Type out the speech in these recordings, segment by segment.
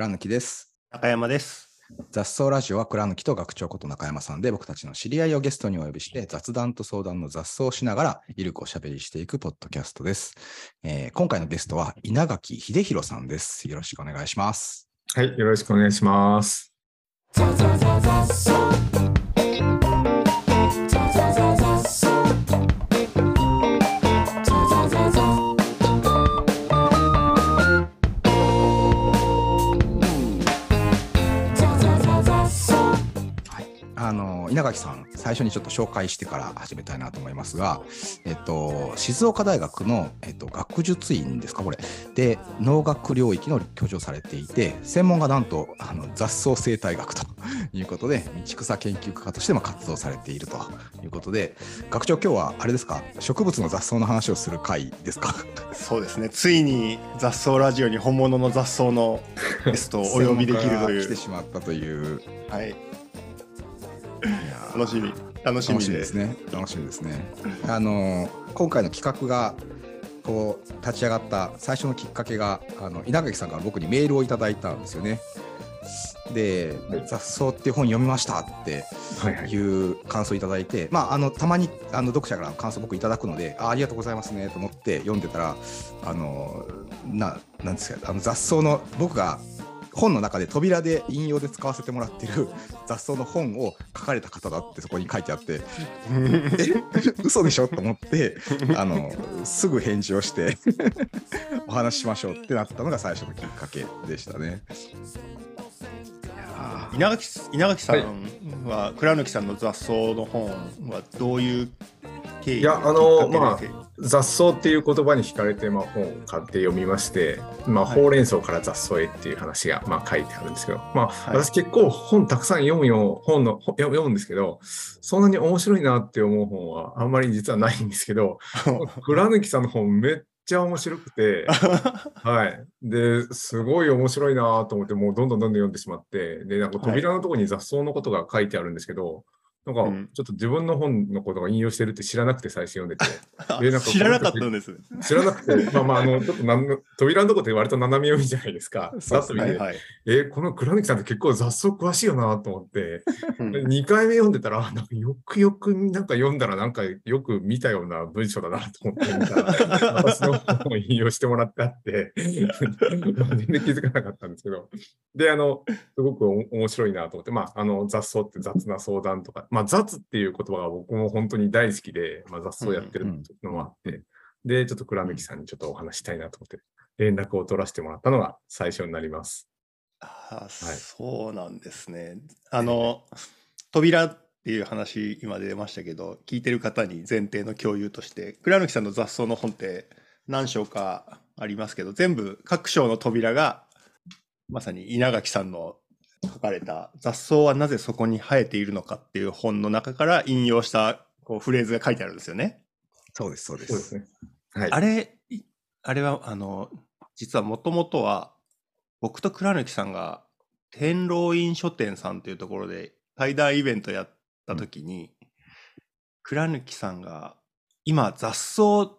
倉貫です。中山です。雑草ラジオは倉貫と学長こと中山さんで僕たちの知り合いをゲストにお呼びして雑談と相談の雑草をしながらゆるくおしゃべりしていくポッドキャストです。えー今回のゲストは稲垣秀弘さんです。よろしくお願いします。はい、よろしくお願いします。稲垣さん、最初にちょっと紹介してから始めたいなと思いますが、えっと、静岡大学の、えっと、学術院ですか、これ、で、農学領域の教授をされていて、専門がなんとあの雑草生態学ということで、道草研究家としても活動されているということで、学長、今日はあれですか、植物の雑草の話をする回ですか？そうですね。ついに雑草ラジオに本物の雑草のゲストをお呼びできるという。来てしまったという、はい。楽しみ。楽しみでですね。楽しみですね。あの今回の企画がこう立ち上がった最初のきっかけがあの稲垣さんから僕にメールをいただいたんですよね。ではい「雑草っていう本読みました」ってはいはい。いう感想をいただいて、まあ、あのたまにあの読者からの感想を僕いただくのであありがとうございますねと思って読んでたらあのななんですかあの雑草の僕が本の中で扉で引用で使わせてもらってる雑草の本を書かれた方だってそこに書いてあって。え？嘘でしょ？と思ってあのすぐ返事をしてお話ししましょうってなったのが最初のきっかけでしたね。稲垣稲垣さんは、倉貫さんの雑草の本はどういう経緯いやあのまあ雑草っていう言葉に惹かれて、まあ、本を買って読みまして、まあ、はい。ほうれん草から雑草へっていう話が、まあ、書いてあるんですけど、まあ、はい。私結構本たくさん読むよ、本の、本読むんですけど、そんなに面白いなって思う本はあんまり実はないんですけど、倉貫さんの本めっちゃ面白くて、はい。で、すごい面白いなと思って、もうどんどんどんどん読んでしまって、で、なんか扉のところに雑草のことが書いてあるんですけど、なんかうん。ちょっと自分の本のことが引用してるって知らなくて最初読んでて、でなんか知らなかったんです。知らなくて、まあまあ、あの、ちょっとなんの扉のとこって割と斜め読みじゃないですか。はいはい。えーこの倉貫さんって結構雑草詳しいよなと思って、うん。2回目読んでたら、なんかよくよくなんか読んだら、なんかよく見たような文章だなと思って見たら、私の本を引用してもらってあって、全然気づかなかったんですけど、で、あの、すごくお面白いなと思って、まあ、あの、雑草って雑な相談とか、まあ、雑っていう言葉が僕も本当に大好きで、まあ、雑草やってるのもあって、で、ちょっと倉貫さんにちょっとお話したいなと思って、連絡を取らせてもらったのが最初になります。あそうなんですね。あの扉っていう話今出ましたけど聞いてる方に前提の共有として倉貫さんの雑草の本って何章かありますけど全部各章の扉がまさに稲垣さんの書かれた「雑草はなぜそこに生えているのか」っていう本の中から引用したこうフレーズが書いてあるんですよね。そうですそうです。ですね。はい。あれ、いあれは、あの、実はもともとは、僕と倉貫さんが、天狼院書店さんっていうところで対談イベントやった時に、倉貫さんが、今、雑草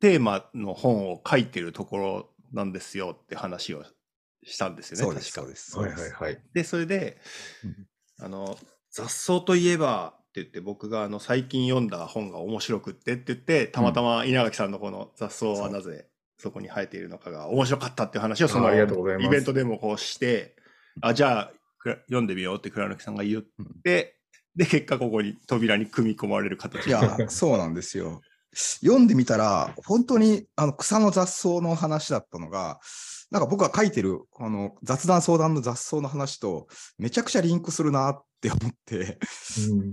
テーマの本を書いてるところなんですよって話をしたんですよね、そうです確か。そうです。はいはいはい。で、それでうん、あの、雑草といえばって言って、僕があの最近読んだ本が面白くってって言って、たまたま稲垣さんのこの雑草はなぜそこに生えているのかが面白かったっていう話をそのあありがとうございます。イベントでもこうして、あ、じゃあくら読んでみようって倉貫さんが言って、で、結果ここに扉に組み込まれる形いや、そうなんですよ。読んでみたら、本当にあの草の雑草の話だったのが、なんか僕が書いてるこの雑談相談の雑草の話とめちゃくちゃリンクするなって思って、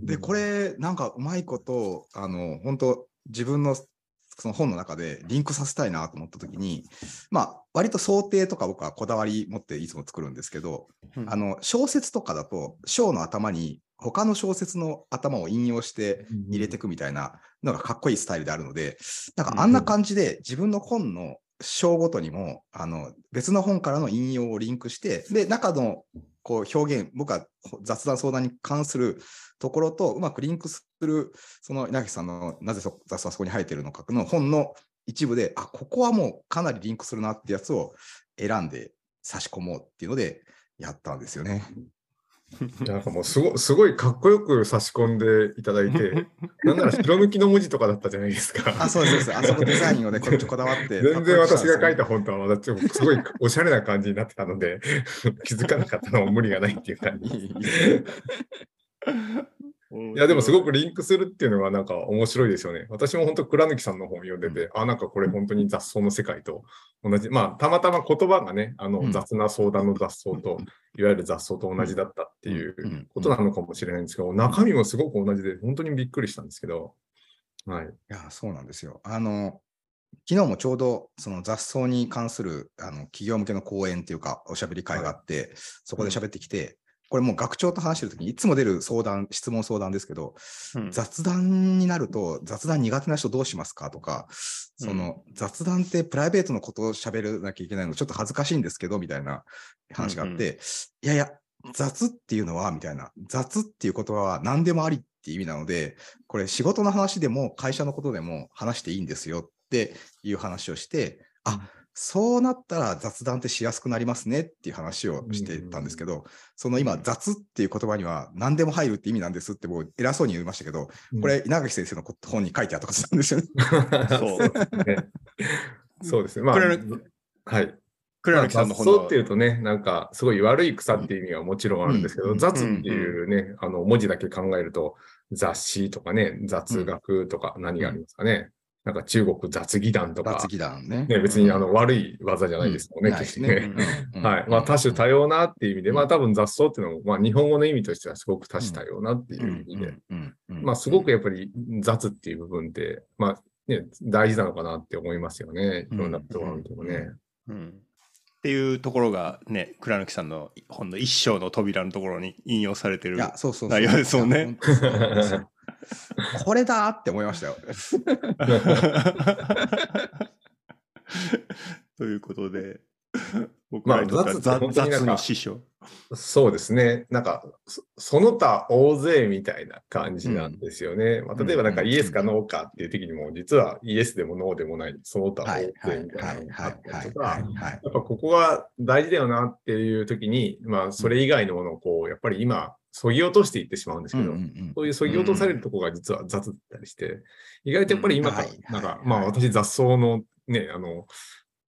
で、これ、なんかうまいこと、あの、本当自分のその本の中でリンクさせたいなと思ったときに、まあ、割と想定とか僕はこだわり持っていつも作るんですけど、うん。あの、小説とかだと、章の頭に他の小説の頭を引用して入れていくみたいなのがかっこいいスタイルであるので、なんかあんな感じで自分の本の章ごとにも、あの、別の本からの引用をリンクして、で、中のこう表現、僕は雑談相談に関するところとうまくリンクする、その稲垣さんのなぜ雑談そこに生えてるのかの本の一部で、あ、ここはもうかなりリンクするなってやつを選んで差し込もうっていうのでやったんですよね。なんかもうすごすごいかっこよく差し込んでいただいて、なんなら白抜きの文字とかだったじゃないですか。あ、そうですそうです。あそこデザインをね、こっちこだわって。全然私が書いた。た本とはまたちょっとすごいおしゃれな感じになってたので、気づかなかったのは無理がないっていう感じ。いや、でもすごくリンクするっていうのはなんか面白いですよね。私も本当、倉貫さんの本読んでて、あ、なんかこれ本当に雑草の世界と同じ。まあ、たまたま言葉がね、あのうん。雑な相談の雑草と、いわゆる雑草と同じだったっていうことなのかもしれないんですけど、中身もすごく同じで、本当にびっくりしたんですけど、はい。いや、そうなんですよ。あの、昨日もちょうどその雑草に関するあの企業向けの講演っていうか、おしゃべり会があって、そこで喋ってきて、これもう学長と話してるときにいつも出る相談、質問相談ですけど、うん。雑談になると、雑談苦手な人どうしますかとか、その雑談ってプライベートのことを喋らなきゃいけないのちょっと恥ずかしいんですけど、みたいな話があって、うんいやいや、雑っていうのは、みたいな、雑っていう言葉は何でもありっていう意味なので、これ仕事の話でも会社のことでも話していいんですよっていう話をして、あ、そうなったら雑談ってしやすくなりますねっていう話をしてたんですけど、その今、雑っていう言葉には何でも入るって意味なんですってもう偉そうに言いましたけど、これ稲垣先生の本に書いてあったことなんですよね。そう。ね。そうですね。まあ、はい。さんの本の。雑草っていうとね、なんかすごい悪い草っていう意味はもちろんあるんですけど、うん。雑っていうね、あの文字だけ考えると、雑誌とかね、雑学とか何がありますかね。なんか中国雑技団とか。雑、技団ね。ね、別にあの悪い技じゃないですもんね、決してはい。まあ多種多様なっていう意味で、うん。まあ多分雑草っていうのも、まあ日本語の意味としてはすごく多種多様なっていう意味で、まあすごくやっぱり雑っていう部分って、まあね、大事なのかなって思いますよね。いろんなところを見てもね。うん。っていうところがね倉貫さんの本の一章の扉のところに引用されてるいや、そうそうそう。内容ですもんね これだって思いましたよ。ということで僕まあらにとっては雑師匠そうですね。なんか、そその他大勢みたいな感じなんですよね。まあ、例えばなんかうんイエスかノーかっていう時にも、実はイエスでもノーでもない、その他大勢みたはいいなのがあはいったりとか。やっぱここが大事だよなっていう時に、まあそれ以外のものをこう、やっぱり今、そぎ落としていってしまうんですけど、そういうそぎ落とされるところが実は雑だったりして、意外とやっぱり今からうん。はい、なんかは、いまあ私雑草のね、あの、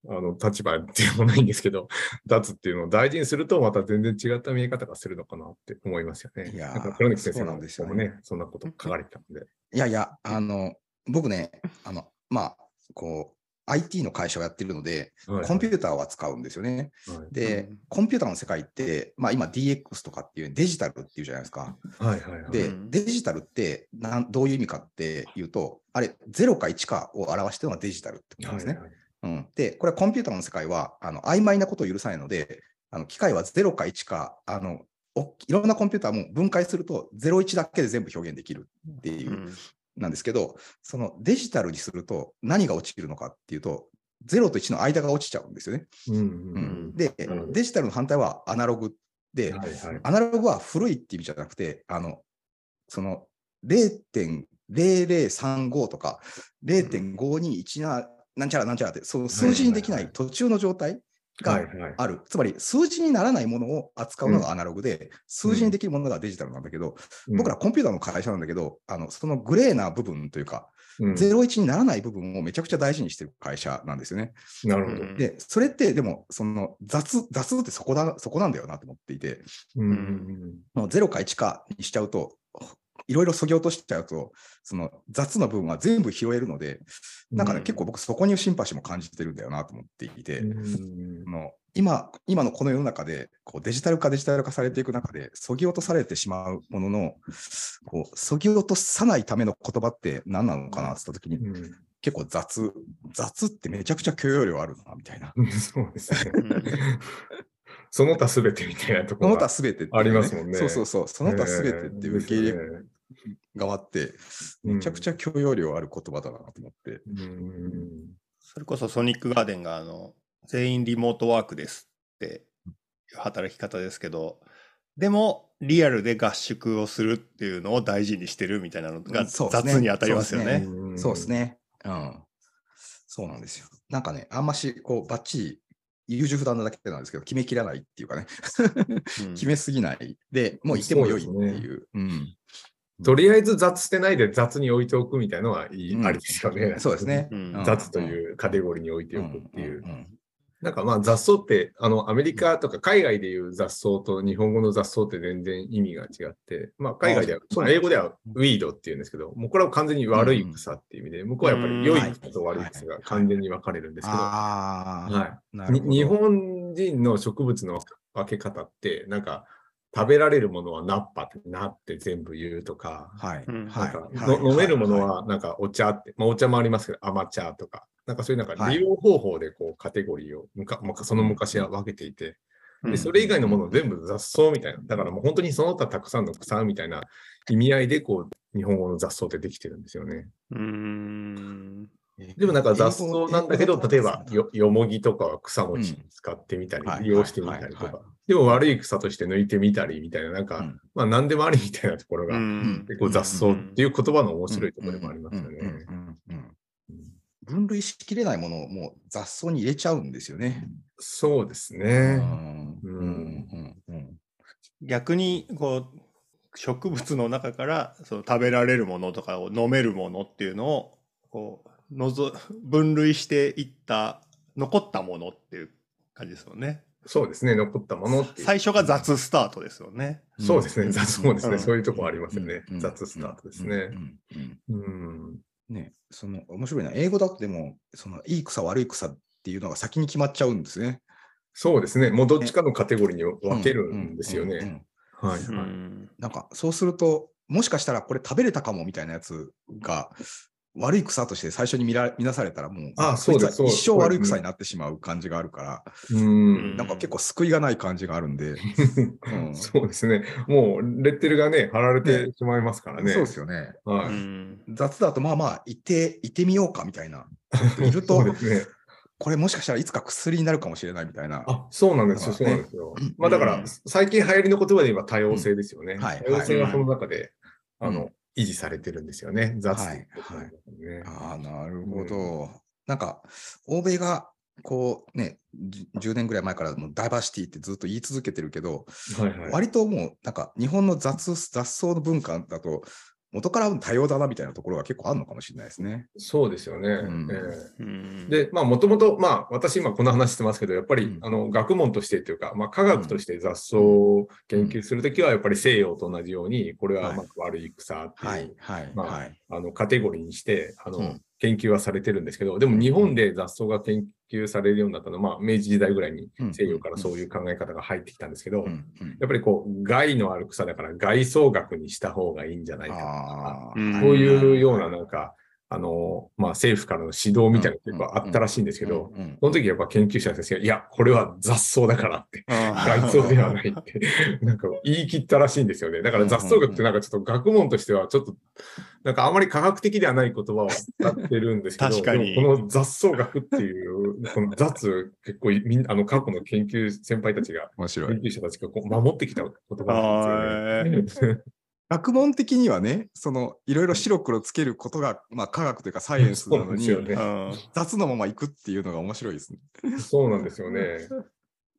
あの立場っていうのもないんですけど、雑っていうのを大事にすると、また全然違った見え方がするのかなって思いますよね。いや黒貫先生そうなのんね。そんなこと書かれてたので。いやいや、あの、僕ね、あの、まあ、こう、IT の会社をやってるので、はいコンピューターは使うんですよね。はいで、うんコンピューターの世界って、まあ今 DX とかっていうデジタルっていうじゃないですか。はいはいはい。で、うんデジタルってなんどういう意味かっていうと、あれ、0か1かを表してるのがデジタルってことですね。はいはいうん、で、これはコンピューターの世界はあの曖昧なことを許さないので、あの機械は0か1かあのお、いろんなコンピューターも分解すると01だけで全部表現できるっていうう、んなんですけど、そのデジタルにすると何が落ちるのかっていうと、0と1の間が落ちちゃうんですよね。うんううんんでデジタルの反対はアナログで、うん。はいはい。アナログは古いって意味じゃなくて、あの、その0.0035とか0.5217なんちゃらなんちゃらって、その数字にできない途中の状態がはいはい。ある。つまり数字にならないものを扱うのがアナログで、数字にできるものがデジタルなんだけど、僕らコンピューターの会社なんだけど、あのそのグレーな部分というか、うん、01にならない部分をめちゃくちゃ大事にしてる会社なんですよね。なるほど。うんで、それってでも、その雑、雑ってそこだ、そこなんだよなと思っていて、うんうんもう0か1かにしちゃうと、いろいろそぎ落としちゃうと、その雑な部分は全部拾えるので、なん。かね、うん結構僕そこにシンパシーも感じてるんだよなと思っていて、うん。あの今今のこの世の中でこうデジタル化デジタル化されていく中で、そぎ落とされてしまうものの、こうそぎ落とさないための言葉って何なのかなって言ったときに、うん。結構雑、雑ってめちゃくちゃ許容量あるな、みたいな。うんそうですね。う んその他すべてみたいなとこその他すべてありますもんね。そうそうそう、その他すべてって受け入れれ側って、めちゃくちゃ許容量ある言葉だなと思って。うんそれこそソニックガーデンがあの全員リモートワークですっていう働き方ですけどでもリアルで合宿をするっていうのを大事にしてるみたいなのが雑に当たりますよね。んそうです。ね。うん。そうなんですよ。なんかね、あんまし、こう、ばっちり優柔不断なだけなんですけど、決めきらないっていうかね、うん 決めすぎない。で、もういても良いっていう。うんとりあえず雑してないで雑に置いておくみたいなのはいい、うん。ありですよね。そうですね。雑というカテゴリーに置いておくっていう。なんかまあ雑草って、あの、アメリカとか海外でいう雑草と日本語の雑草って全然意味が違って、まあ海外では、あそうまあ英語ではウィードっていうんですけど、もうこれは完全に悪い草っていう意味で、向こうはやっぱり良い草と悪い草が完全に分かれるんですけど、はい。日本人の植物の分け方って、なんか、食べられるものはナッパってなって全部言うとか、はい。うんはない。飲めるものはい。はなんかお茶って、まあお茶もありますけど、甘茶とか、なんかそういうなんかはい。利用方法でこうカテゴリーをむか、むかその昔は分けていて、うん。で、それ以外のもの全部雑草みたいな、だからもう本当にその他たくさんの草みたいな意味合いでこう、日本語の雑草ってできてるんですよね。うーん。でもなんか雑草なんだけど、例えばよよもぎとかは草餅使ってみたり、はい利用してみたりとか、でも悪い草として抜いてみたりみたいな、なんか、うん。まあ何でもありみたいなところが、うん。結構雑草っていう言葉の面白いところでもありますよね。分類しきれないものをもう雑草に入れちゃうん。ですよね。そうですうね。逆にこう植物の中からその食べられるものとかを飲めるものっていうのをこうのぞ 分類していった残ったものっていう感じですよね。そうですね。残ったもの。最初が雑スタートですよね。そうですね。雑そうですね。うんそういうとこありますよねう。ん雑スタートですね。うん。ね、その面白いな。英語だとでも、そのいい草、悪い草っていうのが先に決まっちゃうんですね。そうですね。もうどっちかのカテゴリーに分けるんですよね。はい。なんかそうすると、もしかしたらこれ食べれたかもみたいなやつが悪い草として最初に見ら見なされたら、もうあそいつはそうです一生悪い草になってしまう感じがあるから、うん。なんか結構救いがない感じがあるんで、うんそうですね。もうレッテルがね、貼られてしまいますからね。そうですよね。うはい。ん雑だとまあまあいて、いてみようかみたいな。いるとそうですね。これもしかしたらいつか薬になるかもしれないみたいな。あ、そうなんですよ。まあそうなんですようん。まあだからうん、最近流行りの言葉で言えば多様性ですよね。んはい多様性がその中で、はいあの、維持されてるんですよね。雑はいっていうことなるほど。なんか、欧米が、こうね、じ10年ぐらい前からもうダイバーシティってずっと言い続けてるけど、はいはい。割ともう、なんか日本の雑雑草の文化だと、元から多様だなみたいなところが結構あるのかもしれないですね。そうですよね。ん。ええ。うん。で、まあ、もともと、まあ、私今この話してますけど、やっぱり、うん。あの、学問としてというか、まあ、科学として雑草を研究するときは、やっぱり西洋と同じように、これははい。まあ悪い草っていう、はい、はい、まあはい。あの、カテゴリーにして、あの、うん。研究はされてるんですけど、でも日本で雑草が研究されるようになったのは、まあ、明治時代ぐらいにうん。西洋からそういう考え方が入ってきたんですけど、うん。うん。やっぱりこう、害のある草だから害草学にした方がいいんじゃないかとか、そういうようななんか、あの、まあ、政府からの指導みたいなのがあったらしいんですけど、、その時やっぱ研究者先生が、いや、これは雑草だからって、あ害草ではないって、なんか言い切ったらしいんですよね。だから雑草学ってなんかちょっと学問としてはちょっと、なんかあまり科学的ではない言葉を使ってるんですけど、この雑草学っていう、この雑、結構みんあの過去の研究先輩たちが、研究者たちがこう守ってきた言葉なんですよね。学問的にはね、そのいろいろ白黒つけることが、まあ、科学というかサイエンスなのに、そうなんですようん。雑のまま行くっていうのが面白いですね。そうなんですよね。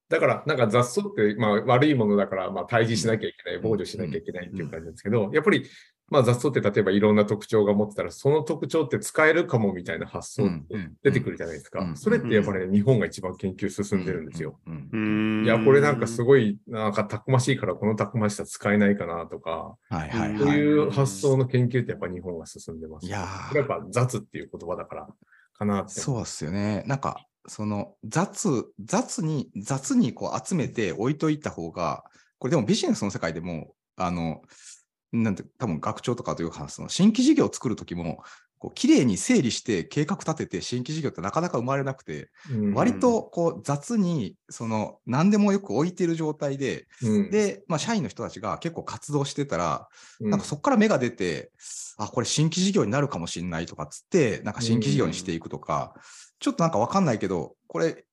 だから、なんか雑草って、まあ、悪いものだから、まあ、退治しなきゃいけない、防除しなきゃいけないっていう感じなんですけど、やっぱり、まあ、雑草って例えばいろんな特徴が持ってたら、その特徴って使えるかもみたいな発想って出てくるじゃないですか。うんそれってやっぱり、ね、日本が一番研究進んでるんですよ。。うんうんいや、これなんかすごい、なんかたくましいから、このたくましさ使えないかなとか、はいはいはい。そういう発想の研究ってやっぱ日本が進んでます。いややっぱ雑っていう言葉だからかなって。そうっすよね。なんか、その雑、雑に、雑にこう集めて置いといた方が、これでもビジネスの世界でも、あの、なんて、多分学長とかというか、その。新規事業を作るときも、こう綺麗に整理して計画立てて新規事業ってなかなか生まれなくて、うん。割とこう雑にその何でもよく置いてる状態で、うん。で、まあ、社員の人たちが結構活動してたら、うん。なんかそこから芽が出て、あ、これ新規事業になるかもしれないとかっつって、なんか新規事業にしていくとか、ちょっとなんかわかんないけど、これ、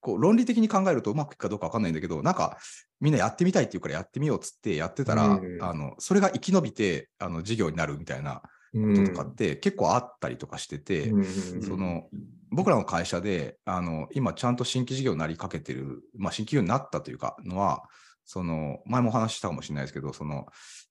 こう論理的に考えるとうまくいくかどうかわかんないんだけど、なんかみんなやってみたいっていうからやってみようっつってやってたら、うん。あのそれが生き延びてあの事業になるみたいなこととかって結構あったりとかしてて、うんその僕らの会社であの今ちゃんと新規事業になりかけてる、まあ、新規事業になったというかのはその前もお話ししたかもしれないですけどその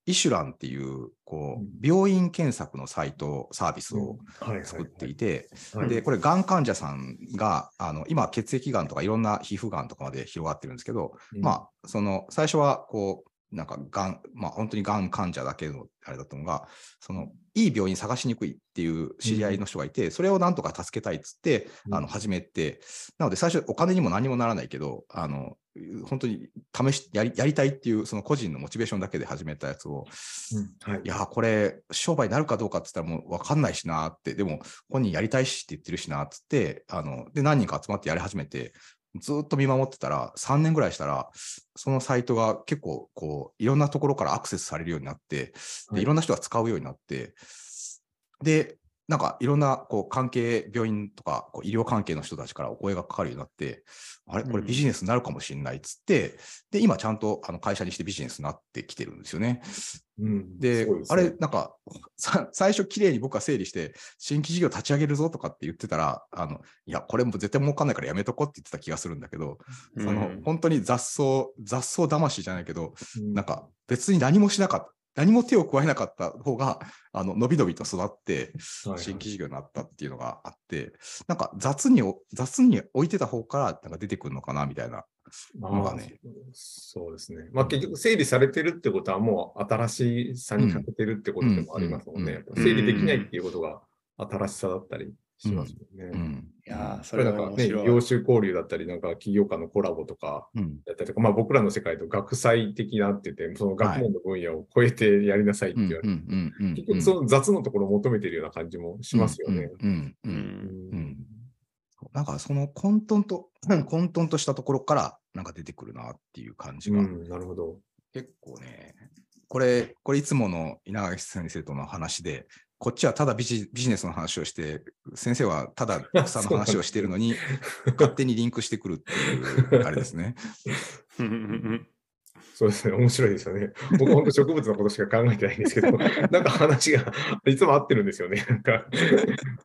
イシュランっていうこう病院検索のサイトサービスを作っていて、はい。でこれがん患者さんがあの今血液がんとかいろんな皮膚がんとかまで広がってるんですけど、まあその最初はこうなんかがん、まあ、本当にがん患者だけのあれだったのが、そのいい病院探しにくいっていう知り合いの人がいて、それをなんとか助けたいっつって、うん。あの始めて、なので最初、お金にも何もならないけど、あの本当に試しやりやりたいっていう、その個人のモチベーションだけで始めたやつを、うんはい。いやー、これ、商売になるかどうかって言ったらもう分かんないしなーって、でも本人やりたいしって言ってるしなーっつって、あので何人か集まってやり始めて、ずーっと見守ってたら、3年ぐらいしたら、そのサイトが結構こう、いろんなところからアクセスされるようになって、はい。でいろんな人が使うようになって、で、なんかいろんなこう関係、病院とかこう医療関係の人たちからお声がかかるようになって、あれ、これビジネスになるかもしれないっつって、で、今ちゃんとあの会社にしてビジネスになってきてるんですよね。うん。で、ね。あれ、なんか、さ最初、綺麗に僕は整理して、新規事業立ち上げるぞとかって言ってたら、あのいや、これも絶対儲かんないからやめとこうって言ってた気がするんだけど、そのうん本当に雑草、雑草魂じゃないけど、うん。なんか別に何もしなかった。何も手を加えなかった方が、あの、伸び伸びと育って、はい新規事業になったっていうのがあって、なんか雑にお、雑に置いてた方から、なんか出てくるのかな、みたいな。のがねそうですね。まあ結局整理されてるってことはもう新しさに欠けてるってことでもありますもんね。整理できないっていうことが新しさだったりしますもんね。うん。いやーそそれれなんかね。業種交流だったり、なんか企業間のコラボとかうん。だったりとか、まあ僕らの世界と学祭的なって言って、その学問の分野を超えてやりなさいってうん。言われて、うん。うん。結局その雑のところを求めてるような感じもしますよね。うん。うん。う。うん。ん。うん。なん。かその混沌と、混沌としたところからなん。か出てくるなっていう感じが、うん、なるほど。結構ね、これ、これいつもの稲垣先生との話で、こっちはただビジビジネスの話をして、先生はただ 草の話をしているのに、勝手にリンクしてくるっていう、あれですね。そうですね、面白いですよね。僕、本当植物のことしか考えてないんですけど、なんか話がいつも合ってるんですよね。なんか、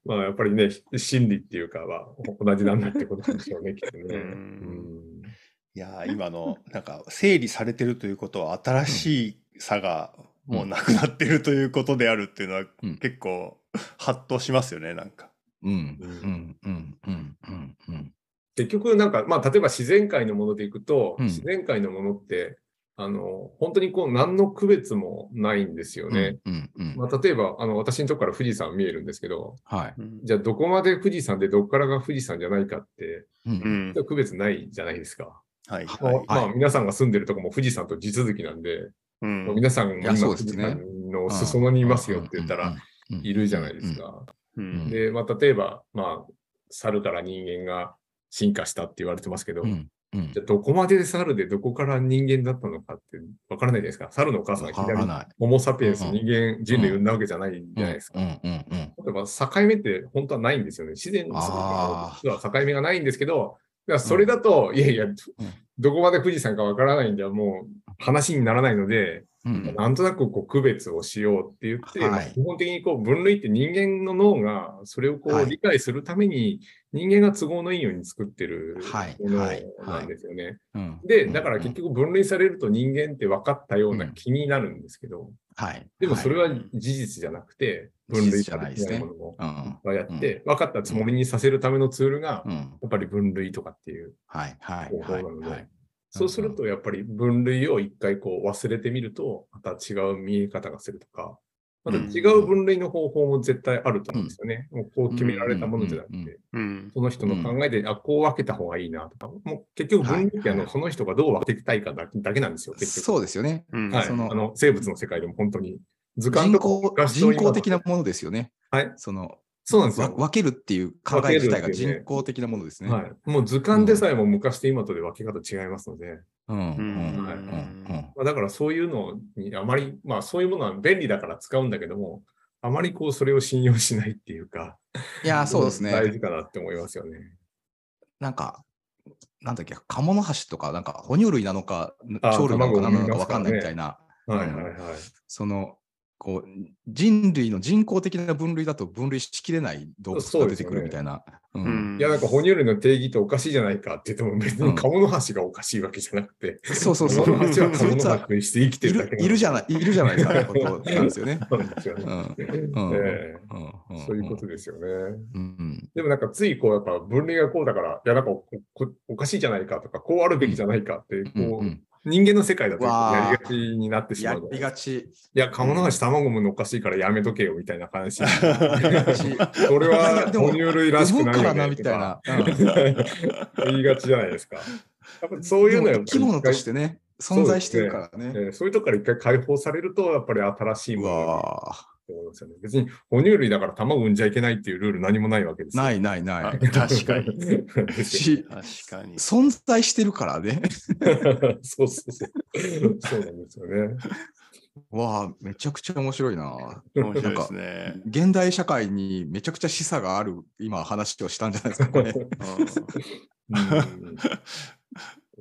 まあやっぱりね、心理っていうかは同じなんだってことなんでしょうね、きっとね。いやー今のなんか整理されてるということは新しい差がもうなくなってるということであるっていうのはうん。結構ハッとしますよねなんか。うん、うん、うん、うん、うん、うん。結局、なんか、まあ、例えば自然界のものでいくと、うん。自然界のものって、あの、本当にこう、何の区別もないんですよね。うん、うん、まあ、例えば、あの、私のとこから富士山見えるんですけど、はい。じゃあ、どこまで富士山でどこからが富士山じゃないかって、うん。うん。区別ないじゃないですか。はい。まあはい。まあ、皆さんが住んでるとこも富士山と地続きなんで、うん。皆さんが今富士山の裾野にいますよって言ったら、いるじゃないですか。で、まあ、例えば、まあ、猿から人間が進化したって言われてますけど、じゃあどこまで猿でどこから人間だったのかってわからないじゃないですか。猿のお母さんがいきわかなりらない。ホモ・サピエンス、うん人間、人類産んだわけじゃないじゃないですか。例えば境目って本当はないんですよね。自然のあ実は境目がないんですけど、それだと、いやいや、どこまで富士山かわからないんではもう話にならないので、うん、なんとなくこう区別をしようって言って、はい。まあ基本的にこう分類って人間の脳がそれをこはい。う理解するために人間が都合のいいように作ってるはい。ものはい。なんですよね。うん。で、だから結、局分類されると人間って分かったような気になるんですけど、はい。でもそれははい事実じゃなくて、分類されてないものもはい、うん。いって、分かったつもりにさせるためのツールが、うん、やっぱり分類とかっていう方法は、ない。ので、はい。そうするとやっぱり分類を一回こう忘れてみると、また違う見え方がするとか、また違う分類の方法も絶対あると思うんですよね。もうこう決められたものじゃなくうんうんて、うんその人の考えで、あ、こう分けた方がいいなとか、もう結局分類ってあの、はいその人がどう分けたいかだだけなんですよ、結局。そうですよね。うんはい。そのあの、生物の世界でも本当に。図鑑人と人工的なものですよね。はい。そのそうなんですよ。わ分けるっていう考え自体が人工的なものですね。はい。もう図鑑でさえも昔と今とで分け方違いますので、うんうんうんはいうんうんまあ、だからそういうのにあまり、まあそういうものは便利だから使うんだけども、あまりこうそれを信用しないっていうか、いやー、そうですね。大事かなって思いますよね。なんか、なんだっけ、カモノハシとか、なんか哺乳類なのか、あ鳥類なのかなのか分かんないみたいな、はいはいはい。その、こう人類の人工的な分類だと分類しきれない動物が出てくるみたいな。ううんんいや、なんか哺乳類の定義っておかしいじゃないかって言っても、別にカモノハシがおかしいわけじゃなくて、そうそうそう。カモノハシはカモノそいつはハシとして生きているだけるいるじゃない。ない、いるじゃないかってことなんですよね。そういうことですよね。うんでもなんかついこうやっぱ分類がこうだから、いやなんかおかしいじゃないかとか、こうあるべきじゃないかって、うんこう、うん人間の世界だとやりがちになってしまやうじゃないりがち。いや、カモノハシ卵産むのおかしいからやめとけよみたいな話。それは哺乳類らしくないよねみたいな。言いがちじゃないですか。やっぱりそういうのやっぱり生き物としてね、存在してるからね。えーそういうとこから一回解放されると、やっぱり新しいうものって思いますよね。別に哺乳類だから卵産んじゃいけないっていうルール何もないわけですよ。ないないなあい。確かに。ですよし、確かに。存在してるからね。そうそうそう。そうなんですよね。わあ、めちゃくちゃ面白いな。面白いですね。現代社会にめちゃくちゃ示唆がある今話をしたんじゃないですか、これ。うん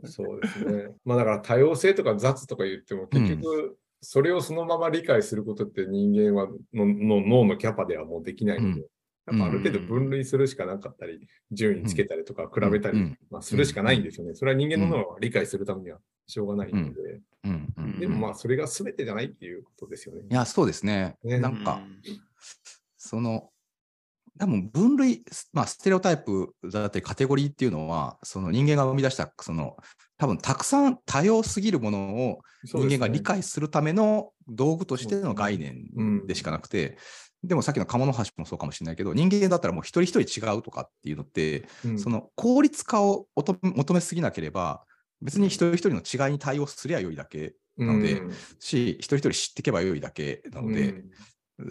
そうですね。まあだから多様性とか雑とか言っても結局それをそのまま理解することって人間はのの脳のキャパではもうできないので、うん。やっぱある程度分類するしかなかったり、順位つけたりとか比べたり、うん。まあ、するしかないんですよね。それは人間の脳を理解するためにはしょうがないので、うん。うん。でもまあそれが全てじゃないっていうことですよね。いや、そうですね。ね。なんか、その、多分分類、まあ、ステレオタイプだったりカテゴリーっていうのは、その人間が生み出した、その、多分たくさん多様すぎるものを人間が理解するための道具としての概念でしかなくて、でもさっきのカモノハシもそうかもしれないけど、人間だったらもう一人一人違うとかっていうのって、うん。その効率化を求めすぎなければ、別に一人一人の違いに対応すりゃよいだけなのでうん。し、一人一人知っていけばよいだけなので、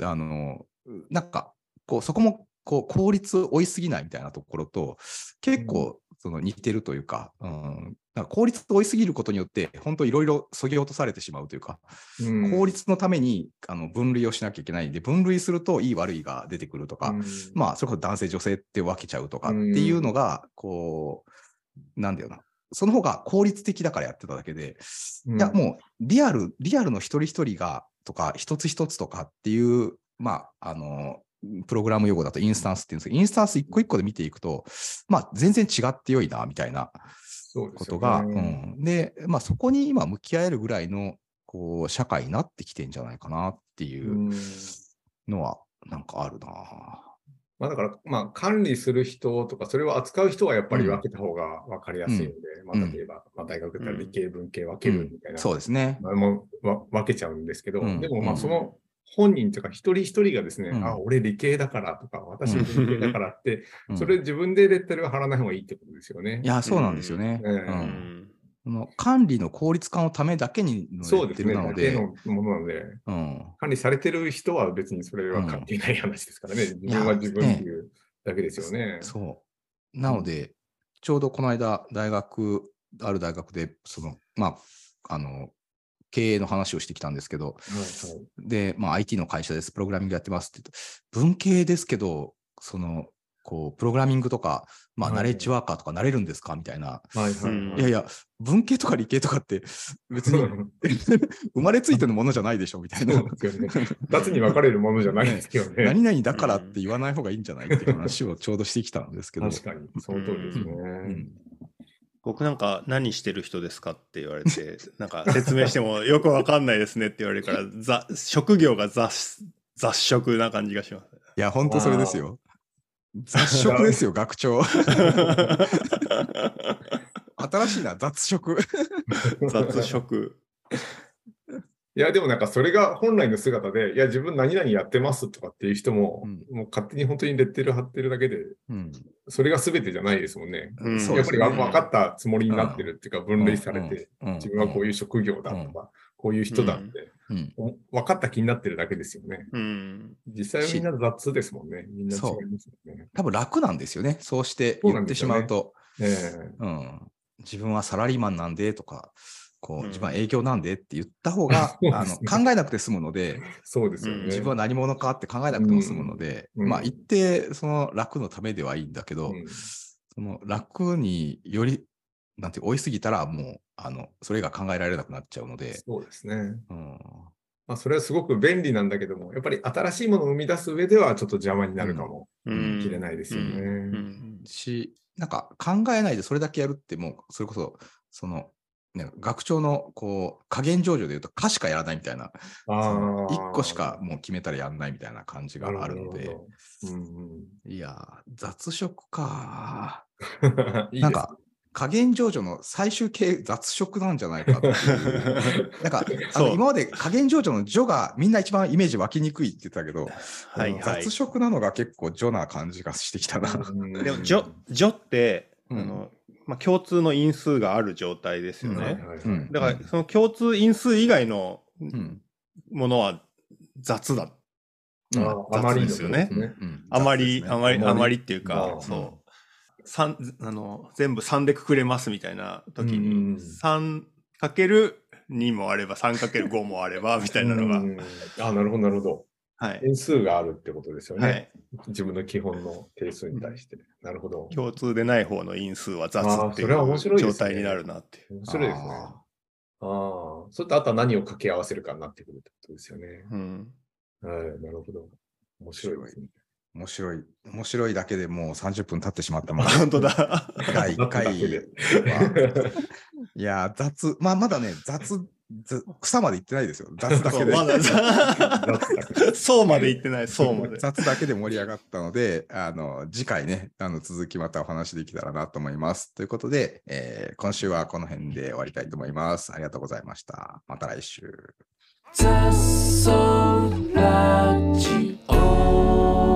あの、なんか、こう、そこも、こう、効率追いすぎないみたいなところと、結構、その似てるというか、うん、か効率追いすぎることによって、本当いろいろそぎ落とされてしまうというか、うん。効率のためにあの分類をしなきゃいけないんで、分類するといい悪いが出てくるとか、うん。まあ、それこそ男性、女性って分けちゃうとかっていうのが、こう、なんだよな。その方が効率的だからやってただけで、うん。いや、もうリアル、リアルの一人一人がとか、一つ一つとかっていう、まあ、あの、プログラム用語だとインスタンスっていうんですけど、インスタンス一個一個で見ていくと、まあ、全然違ってよいな、みたいなことが、ねうん。で、まあ、そこに今向き合えるぐらいの、こう、社会になってきてんじゃないかなっていううん。のは、なんかあるな。まあだから、まあ管理する人とか、それを扱う人はやっぱり分けた方が分かりやすいので、まあ例えば、まあ大学だったら理系文系分けるみたいな、そうですね。まあもうわ分けちゃうんですけど、うん。でもまうん。あその本人というか一人一人がですね、うんあ、俺理系だからとか、私は文系だからって、うんそれ自分でレッテルを貼らない方がいいってことですよね。いや、そうなんですよね。うんの管理の効率化のためだけにそうですね。だけのものなので、うん、管理されてる人は別にそれは関係ない話ですからね。自分は自分っていうだけですよね。そう。なので、ちょうどこの間、大学、ある大学で、その、まあ、あの、経営の話をしてきたんですけど、はいはいで、まあ、IT の会社です、プログラミングやってますって言うと、文系ですけど、その、こう、プログラミングとか、まあ、はいナレッジワーカーとかなれるんですか？みたいな。はいはいはいうんいやいや、文系とか理系とかって、別に 生まれついてのものじゃないでしょみたいなそう。ですよね。二つに分かれるものじゃないですよね。何々だからって言わない方がいいんじゃないっていう話をちょうどしてきたんですけど。確かに、その通りですね。うん僕なんか何してる人ですか？って言われて なんか説明してもよくわかんないですねって言われるから ざ職業が雑雑食な感じがします。いや、本当それですよ。雑食ですよ、学長。新しいな、雑食。雑食。いや、でもなんかそれが本来の姿で、いや、自分何々やってますとかっていう人も、うんもう勝手に本当にレッテル貼ってるだけで、うん、それが全てじゃないですもんね。うんやっぱり分かったつもりになってるっていうか、分類されて、うん、自分はこういう職業だとか、こういう人だって、うん。お分かった気になってるだけですよね。うん。実際はみんな雑ですもんね。みんな違いますよね。多分楽なんですよね。そうして言ってしまうと。ええうん、自分はサラリーマンなんでとか、こう自分は営業なんでって言った方が、そうあですね。の考えなくて済むので、そうですよね。うん自分は何者かって考えなくても済むので、うん。まあ一定その楽のためではいいんだけど、うん。その楽により、なんて追いすぎたらもう、あの、それが考えられなくなっちゃうので、そうですね。うん、まあ、それはすごく便利なんだけども、やっぱり新しいものを生み出す上ではちょっと邪魔になるかもうん。しれないですよね。うん。うん。し、なんか考えないでそれだけやるって、もうそれこそ、その、ね、学長のこう加減上場で言うと、可しかやらないみたいな、ああ。1個しかもう決めたらやんないみたいな感じがあるので。うんいやー、雑食かうん、いいなんか、加減上場の最終形、雑食なんじゃないかっていう。なんか、あそうの今まで加減上場の序がみんな一番イメージ湧きにくいって言ってたけど、はいはい雑。食なのが結構序な感じがしてきたな。うんでも、ジョ、ジョって、うんあの、まあ、共通の因数がある状態ですようんね。だから、その共通因数以外のうん。ものは雑だ。うんああまりですよねあまり、あまり、あまりあまりっていうあか、あそう。三あの全部3でくくれますみたいな時うんに、3かける2もあれば、3かける5もあれば、みたいなのがう。んあなるほど、なるほど。はい。点数があるってことですよね。はい。自分の基本の定数に対して。なるほど。共通でない方の因数は雑っていう状態になるなっていう。面白いですね。あああ。それとあとは何を掛け合わせるかになってくるってことですよね。うん。はい、なるほど。面白いですね。面白い。面白いだけでもう30分経ってしまったもん。本当だ。第1回。いやー、雑、まあ、まだね、雑、雑草まで行ってないですよ。雑だけで。そうまだそうまで言ってない、そうまで。雑だけで盛り上がったので、あの、次回ね、あの、続きまたお話できたらなと思います。ということで、えー今週はこの辺で終わりたいと思います。ありがとうございました。また来週。雑草ラジオ